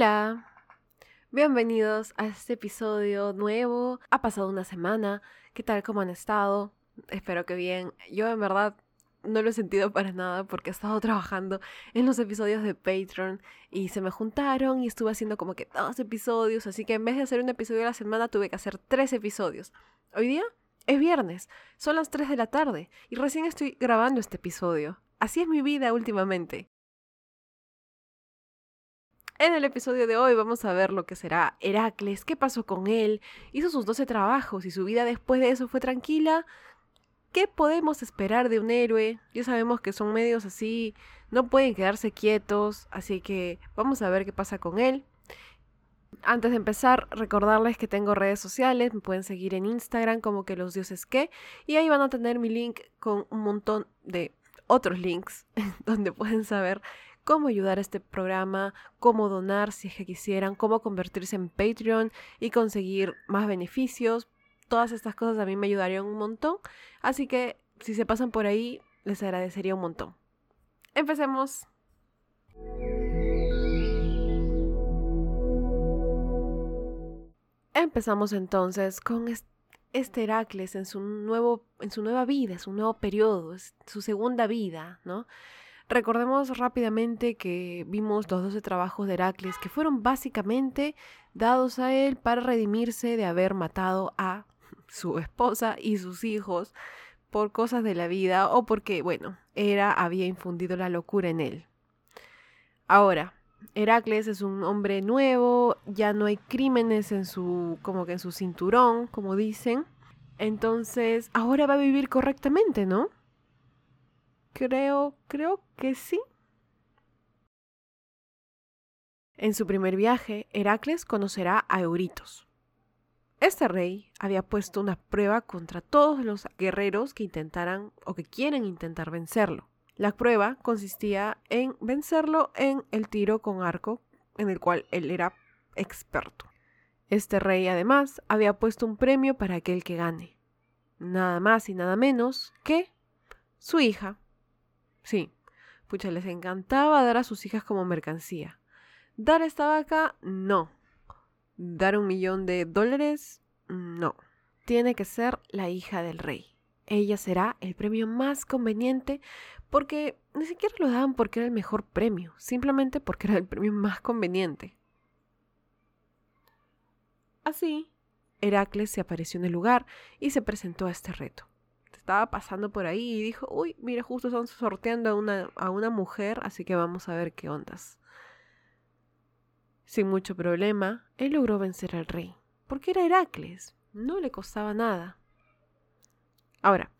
Hola, bienvenidos a este episodio nuevo. Ha pasado una semana, ¿qué tal? ¿Cómo han estado? Espero que bien. Yo en verdad no lo he sentido para nada porque he estado trabajando en los episodios de Patreon y se me juntaron y estuve haciendo como que dos episodios, así que en vez de hacer un episodio a la semana tuve que hacer tres episodios. Hoy día es viernes, son las 3 de la tarde y recién estoy grabando este episodio. Así es mi vida últimamente. En el episodio de hoy vamos a ver lo que será Heracles, qué pasó con él, hizo sus 12 trabajos y su vida después de eso fue tranquila. ¿Qué podemos esperar de un héroe? Ya sabemos que son medios así, no pueden quedarse quietos, así que vamos a ver qué pasa con él. Antes de empezar, recordarles que tengo redes sociales, me pueden seguir en Instagram como que los dioses que, y ahí van a tener mi link con un montón de otros links donde pueden saber cómo ayudar a este programa, cómo donar si es que quisieran, cómo convertirse en Patreon y conseguir más beneficios. Todas estas cosas a mí me ayudarían un montón. Así que si se pasan por ahí, les agradecería un montón. Empecemos. Empezamos entonces con este Heracles en su, nuevo, en su nueva vida, su nuevo periodo, su segunda vida, ¿no? Recordemos rápidamente que vimos los 12 trabajos de Heracles que fueron básicamente dados a él para redimirse de haber matado a su esposa y sus hijos por cosas de la vida o porque, bueno, Hera había infundido la locura en él. Ahora, Heracles es un hombre nuevo, ya no hay crímenes en su como que en su cinturón, como dicen. Entonces, ahora va a vivir correctamente, ¿no? Creo, creo que sí. En su primer viaje, Heracles conocerá a Euritos. Este rey había puesto una prueba contra todos los guerreros que intentaran o que quieren intentar vencerlo. La prueba consistía en vencerlo en el tiro con arco, en el cual él era experto. Este rey además había puesto un premio para aquel que gane. Nada más y nada menos que su hija, Sí, pucha, les encantaba dar a sus hijas como mercancía. Dar esta vaca, no. Dar un millón de dólares, no. Tiene que ser la hija del rey. Ella será el premio más conveniente porque ni siquiera lo daban porque era el mejor premio, simplemente porque era el premio más conveniente. Así, Heracles se apareció en el lugar y se presentó a este reto estaba pasando por ahí y dijo, uy, mira, justo están sorteando a una, a una mujer, así que vamos a ver qué ondas. Sin mucho problema, él logró vencer al rey, porque era Heracles, no le costaba nada. Ahora,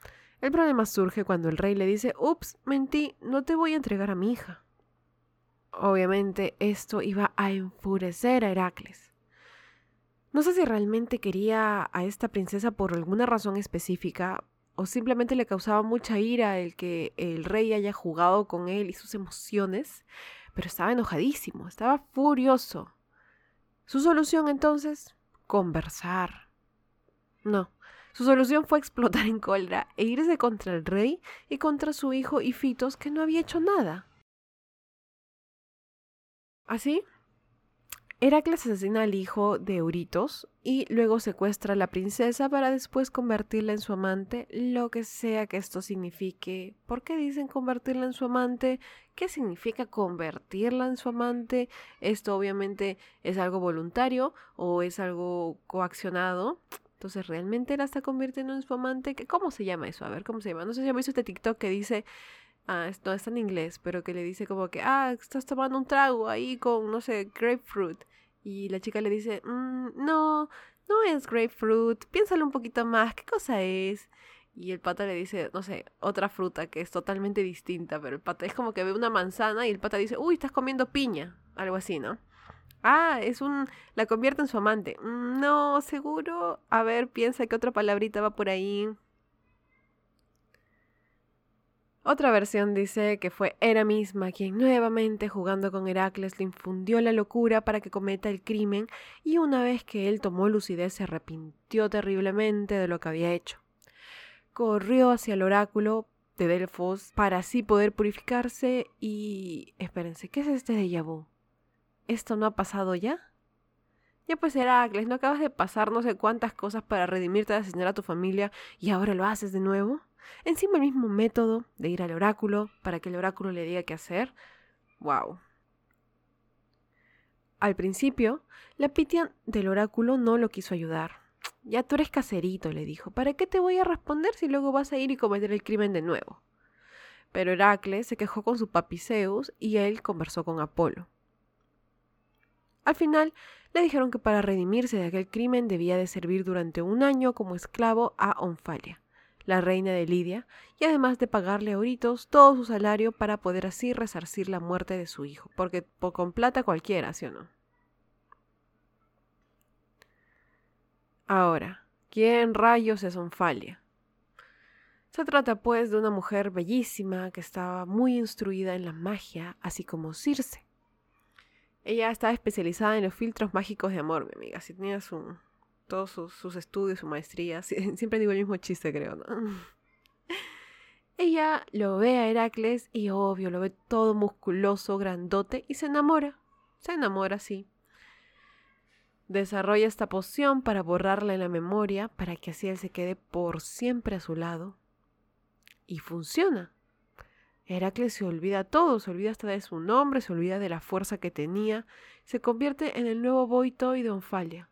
el problema surge cuando el rey le dice, ups, mentí, no te voy a entregar a mi hija. Obviamente esto iba a enfurecer a Heracles. No sé si realmente quería a esta princesa por alguna razón específica, o simplemente le causaba mucha ira el que el rey haya jugado con él y sus emociones, pero estaba enojadísimo, estaba furioso. Su solución entonces, conversar. No, su solución fue explotar en cólera e irse contra el rey y contra su hijo Ifitos que no había hecho nada. Así, Heracles asesina al hijo de Euritos y luego secuestra a la princesa para después convertirla en su amante, lo que sea que esto signifique. ¿Por qué dicen convertirla en su amante? ¿Qué significa convertirla en su amante? Esto obviamente es algo voluntario o es algo coaccionado. Entonces, ¿realmente la está convirtiendo en su amante? ¿Cómo se llama eso? A ver, ¿cómo se llama? No sé si han visto este TikTok que dice ah, no está en inglés, pero que le dice como que, ah, estás tomando un trago ahí con, no sé, grapefruit. Y la chica le dice, mm, no, no es grapefruit, piénsalo un poquito más, ¿qué cosa es? Y el pata le dice, no sé, otra fruta que es totalmente distinta, pero el pata es como que ve una manzana y el pata dice, uy, estás comiendo piña, algo así, ¿no? Ah, es un... la convierte en su amante. Mm, no, seguro. A ver, piensa que otra palabrita va por ahí. Otra versión dice que fue Hera misma quien nuevamente jugando con Heracles le infundió la locura para que cometa el crimen y una vez que él tomó lucidez se arrepintió terriblemente de lo que había hecho. Corrió hacia el oráculo de Delfos para así poder purificarse y... Espérense, ¿qué es este de vu? ¿esto no ha pasado ya? Ya pues Heracles, ¿no acabas de pasar no sé cuántas cosas para redimirte de asesinar a tu familia y ahora lo haces de nuevo? Encima el mismo método de ir al oráculo para que el oráculo le diga qué hacer. ¡Wow! Al principio, la Pitia del oráculo no lo quiso ayudar. Ya tú eres caserito, le dijo. ¿Para qué te voy a responder si luego vas a ir y cometer el crimen de nuevo? Pero Heracles se quejó con su papi Zeus y él conversó con Apolo. Al final, le dijeron que para redimirse de aquel crimen debía de servir durante un año como esclavo a Onfalia, la reina de Lidia, y además de pagarle a Euritos todo su salario para poder así resarcir la muerte de su hijo, porque con plata cualquiera, ¿sí o no? Ahora, ¿quién rayos es Onfalia? Se trata pues de una mujer bellísima que estaba muy instruida en la magia, así como Circe. Ella estaba especializada en los filtros mágicos de amor, mi amiga. Si tenía su, todos sus, estudios, su maestría. Siempre digo el mismo chiste, creo. Ella lo ve a Heracles y obvio, lo ve todo musculoso, grandote y se enamora. Se enamora, sí. Desarrolla esta poción para borrarla en la memoria, para que así él se quede por siempre a su lado y funciona. Heracles se olvida todo, se olvida hasta de su nombre, se olvida de la fuerza que tenía, se convierte en el nuevo Boito y de Onfalia.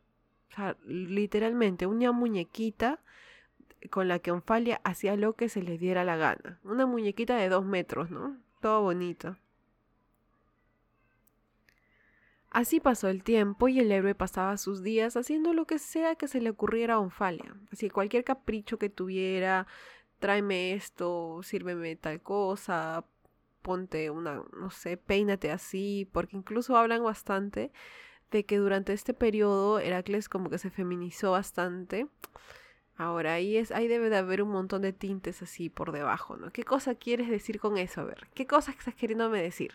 O sea, literalmente una muñequita con la que Onfalia hacía lo que se le diera la gana. Una muñequita de dos metros, ¿no? Todo bonito. Así pasó el tiempo y el héroe pasaba sus días haciendo lo que sea que se le ocurriera a Onfalia. Así cualquier capricho que tuviera, tráeme esto, sírveme tal cosa, ponte una, no sé, peínate así, porque incluso hablan bastante de que durante este periodo Heracles como que se feminizó bastante. Ahora, ahí, es, ahí debe de haber un montón de tintes así por debajo, ¿no? ¿Qué cosa quieres decir con eso? A ver, ¿qué cosa estás queriéndome decir?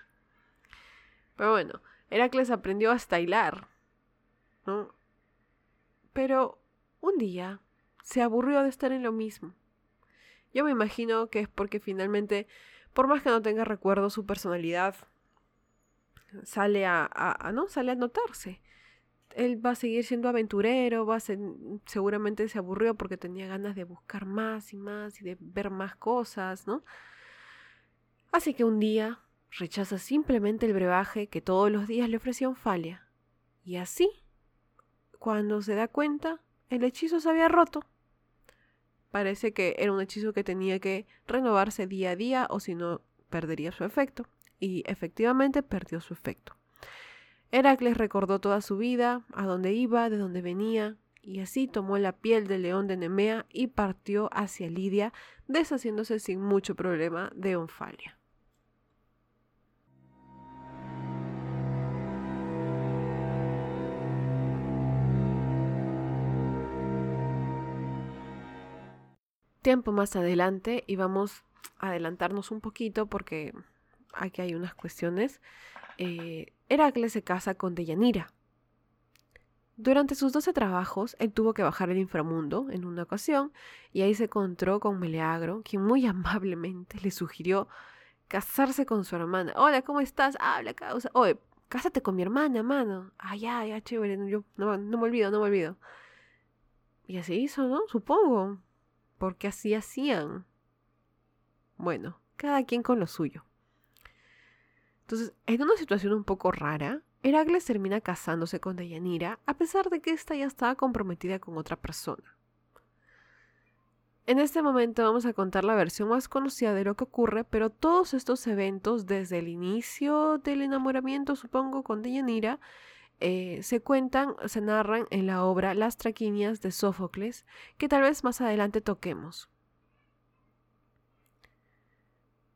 Pero bueno, Heracles aprendió a estilar, ¿no? Pero un día se aburrió de estar en lo mismo. Yo me imagino que es porque finalmente, por más que no tenga recuerdo, su personalidad sale a, ¿no? Sale a notarse. Él va a seguir siendo aventurero, va a ser, seguramente se aburrió porque tenía ganas de buscar más y más y de ver más cosas, ¿no? Así que un día rechaza simplemente el brebaje que todos los días le ofrecía Onfalia. Y así, cuando se da cuenta, el hechizo se había roto. Parece que era un hechizo que tenía que renovarse día a día o si no perdería su efecto. Y efectivamente perdió su efecto. Heracles recordó toda su vida, a dónde iba, de dónde venía, y así tomó la piel del león de Nemea y partió hacia Lidia, deshaciéndose sin mucho problema de Onfalia. tiempo más adelante y vamos a adelantarnos un poquito porque aquí hay unas cuestiones. Eh, Heracles se casa con Deyanira. Durante sus 12 trabajos, él tuvo que bajar al inframundo en una ocasión y ahí se encontró con Meleagro, quien muy amablemente le sugirió casarse con su hermana. Hola, ¿cómo estás? Habla, causa. Cásate con mi hermana, mano. Ay, ay, ay, chévere. Yo no, no me olvido, no me olvido. Y así hizo, ¿no? Supongo porque así hacían. Bueno, cada quien con lo suyo. Entonces, en una situación un poco rara, Heracles termina casándose con Deyanira a pesar de que ésta ya estaba comprometida con otra persona. En este momento vamos a contar la versión más conocida de lo que ocurre, pero todos estos eventos, desde el inicio del enamoramiento, supongo, con Deyanira, eh, se cuentan, se narran en la obra Las Traquinias de Sófocles, que tal vez más adelante toquemos.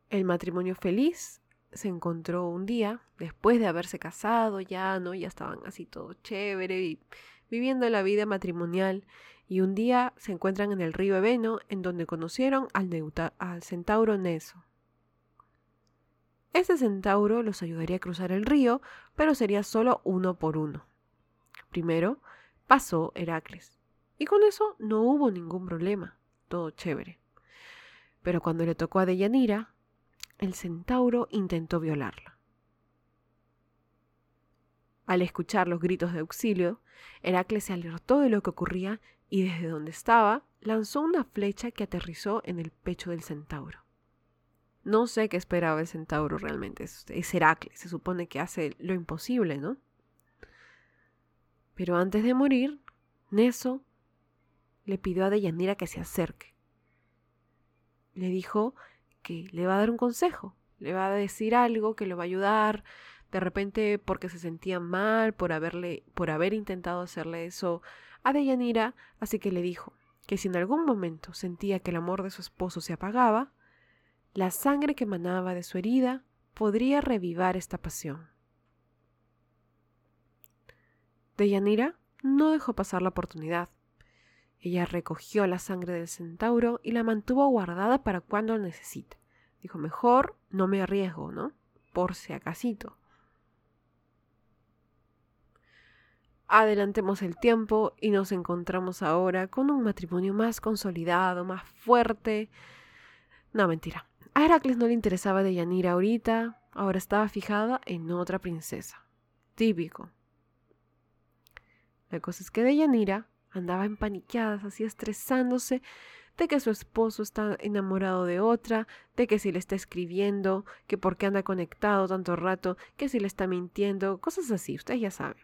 El matrimonio feliz se encontró un día, después de haberse casado, ya, ¿no? Ya estaban así todo chévere y viviendo la vida matrimonial. Y un día se encuentran en el río Ebeno, en donde conocieron al, al centauro Neso. Este centauro los ayudaría a cruzar el río, pero sería solo uno por uno. Primero pasó Heracles, y con eso no hubo ningún problema, todo chévere. Pero cuando le tocó a Deyanira, el centauro intentó violarla. Al escuchar los gritos de auxilio, Heracles se alertó de lo que ocurría y desde donde estaba lanzó una flecha que aterrizó en el pecho del centauro. No sé qué esperaba el centauro realmente, es, Heracles, se supone que hace lo imposible, ¿no? Pero antes de morir, Neso le pidió a Deyanira que se acerque. Le dijo que le va a dar un consejo, le va a decir algo que le va a ayudar, de repente porque se sentía mal por haberle por haber intentado hacerle eso a Deyanira, así que le dijo que si en algún momento sentía que el amor de su esposo se apagaba, la sangre que emanaba de su herida podría revivar esta pasión. Deyanira no dejó pasar la oportunidad. Ella recogió la sangre del centauro y la mantuvo guardada para cuando necesite. Dijo, mejor no me arriesgo, ¿no? Por si acasito. Adelantemos el tiempo y nos encontramos ahora con un matrimonio más consolidado, más fuerte. No, mentira. A Heracles no le interesaba de Yanira ahorita, ahora estaba fijada en otra princesa. Típico. La cosa es que Deyanira andaba empaniqueada, así estresándose de que su esposo está enamorado de otra, de que si le está escribiendo, que por qué anda conectado tanto rato, que si le está mintiendo, cosas así, ustedes ya saben.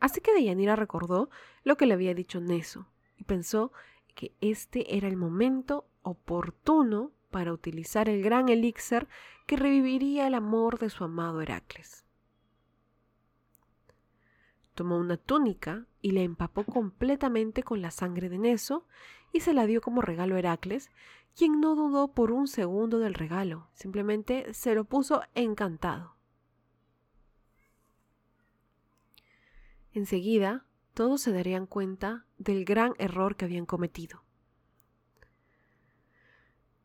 Así que Deyanira recordó lo que le había dicho Neso y pensó que este era el momento oportuno para utilizar el gran elixir que reviviría el amor de su amado Heracles. Tomó una túnica y la empapó completamente con la sangre de Neso y se la dio como regalo a Heracles, quien no dudó por un segundo del regalo, simplemente se lo puso encantado. Enseguida, todos se darían cuenta del gran error que habían cometido.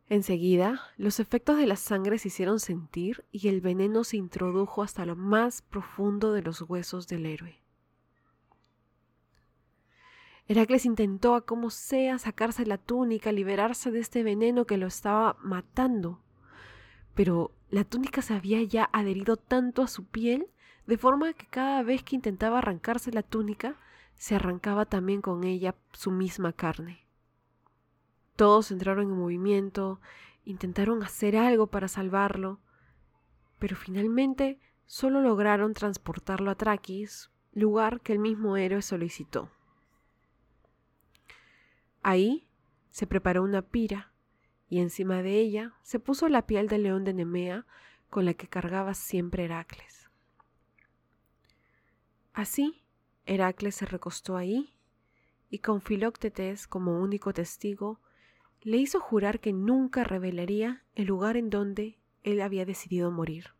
Enseguida, los efectos de la sangre se hicieron sentir y el veneno se introdujo hasta lo más profundo de los huesos del héroe. Heracles intentó a como sea sacarse la túnica, liberarse de este veneno que lo estaba matando, pero la túnica se había ya adherido tanto a su piel de forma que cada vez que intentaba arrancarse la túnica, se arrancaba también con ella su misma carne. Todos entraron en movimiento, intentaron hacer algo para salvarlo, pero finalmente solo lograron transportarlo a Traquis, lugar que el mismo héroe solicitó. Ahí se preparó una pira, y encima de ella se puso la piel del león de Nemea con la que cargaba siempre Heracles. Así, Heracles se recostó ahí y con Filoctetes como único testigo, le hizo jurar que nunca revelaría el lugar en donde él había decidido morir.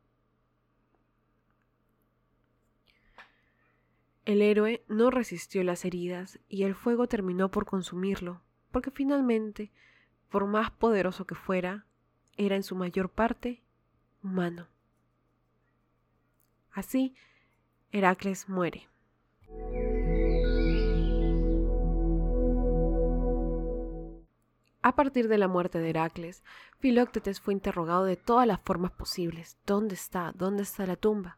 El héroe no resistió las heridas y el fuego terminó por consumirlo, porque finalmente, por más poderoso que fuera, era en su mayor parte humano. Así, Heracles muere. A partir de la muerte de Heracles, Filoctetes fue interrogado de todas las formas posibles. ¿Dónde está? ¿Dónde está la tumba?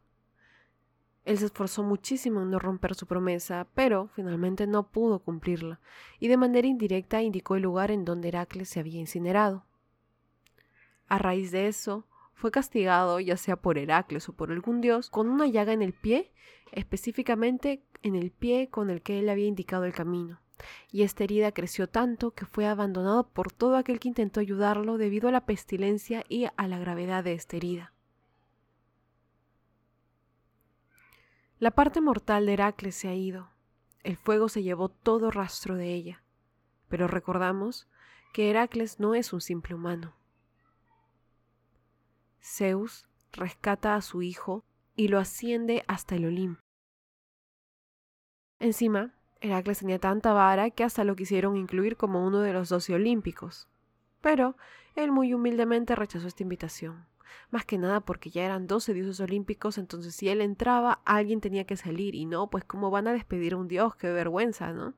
Él se esforzó muchísimo en no romper su promesa, pero finalmente no pudo cumplirla, y de manera indirecta indicó el lugar en donde Heracles se había incinerado. A raíz de eso, fue castigado ya sea por Heracles o por algún dios con una llaga en el pie, específicamente en el pie con el que él había indicado el camino. Y esta herida creció tanto que fue abandonado por todo aquel que intentó ayudarlo debido a la pestilencia y a la gravedad de esta herida. La parte mortal de Heracles se ha ido. El fuego se llevó todo rastro de ella. Pero recordamos que Heracles no es un simple humano. Zeus rescata a su hijo y lo asciende hasta el Olimpo. Encima, Heracles tenía tanta vara que hasta lo quisieron incluir como uno de los doce olímpicos. Pero él muy humildemente rechazó esta invitación. Más que nada porque ya eran doce dioses olímpicos, entonces si él entraba, alguien tenía que salir, y no, pues cómo van a despedir a un dios, qué vergüenza, ¿no?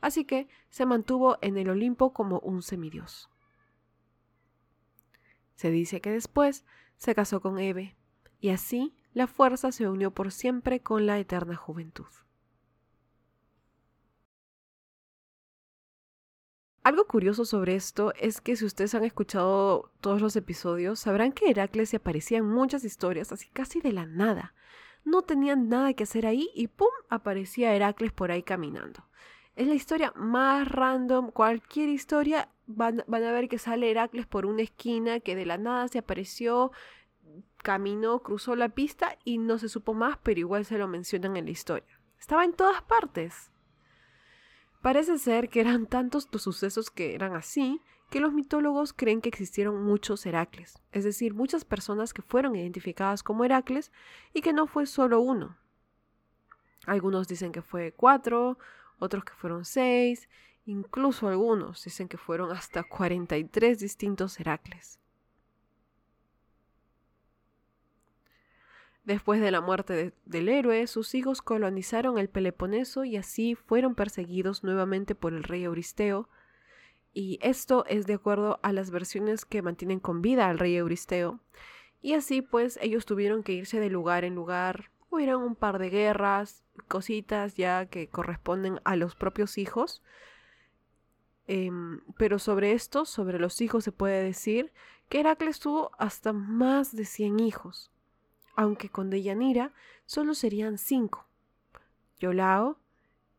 Así que se mantuvo en el Olimpo como un semidios. Se dice que después se casó con Eve, y así la fuerza se unió por siempre con la eterna juventud. Algo curioso sobre esto es que si ustedes han escuchado todos los episodios, sabrán que Heracles se aparecía en muchas historias, así casi de la nada. No tenían nada que hacer ahí y ¡pum! aparecía Heracles por ahí caminando. Es la historia más random, cualquier historia van, van a ver que sale Heracles por una esquina, que de la nada se apareció, caminó, cruzó la pista y no se supo más, pero igual se lo mencionan en la historia. Estaba en todas partes. Parece ser que eran tantos los sucesos que eran así, que los mitólogos creen que existieron muchos Heracles, es decir, muchas personas que fueron identificadas como Heracles y que no fue solo uno. Algunos dicen que fue cuatro, otros que fueron seis, incluso algunos dicen que fueron hasta 43 distintos Heracles. Después de la muerte del héroe, sus hijos colonizaron el Peloponeso y así fueron perseguidos nuevamente por el rey Euristeo. Y esto es de acuerdo a las versiones que mantienen con vida al rey Euristeo. Y así pues ellos tuvieron que irse de lugar en lugar. Hubieron un par de guerras, cositas ya que corresponden a los propios hijos. Em, pero sobre esto, sobre los hijos, se puede decir que Heracles tuvo hasta más de 100 hijos aunque con Deyanira solo serían cinco. Yolao,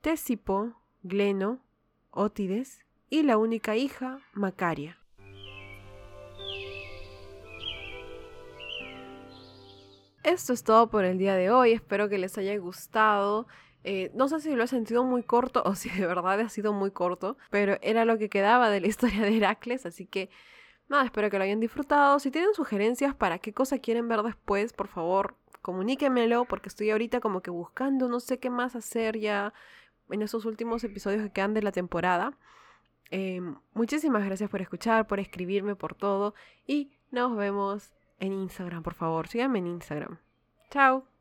Tésipo, Gleno, Ótides y la única hija, Macaria. Esto es todo por el día de hoy, espero que les haya gustado. Eh, no sé si lo he sentido muy corto o si de verdad ha sido muy corto, pero era lo que quedaba de la historia de Heracles, así que Nada, espero que lo hayan disfrutado. Si tienen sugerencias para qué cosa quieren ver después, por favor, comuníquenmelo porque estoy ahorita como que buscando, no sé qué más hacer ya en esos últimos episodios que quedan de la temporada. Em, muchísimas gracias por escuchar, por escribirme, por todo. Y nos vemos en Instagram, por favor. Síganme en Instagram. Chao.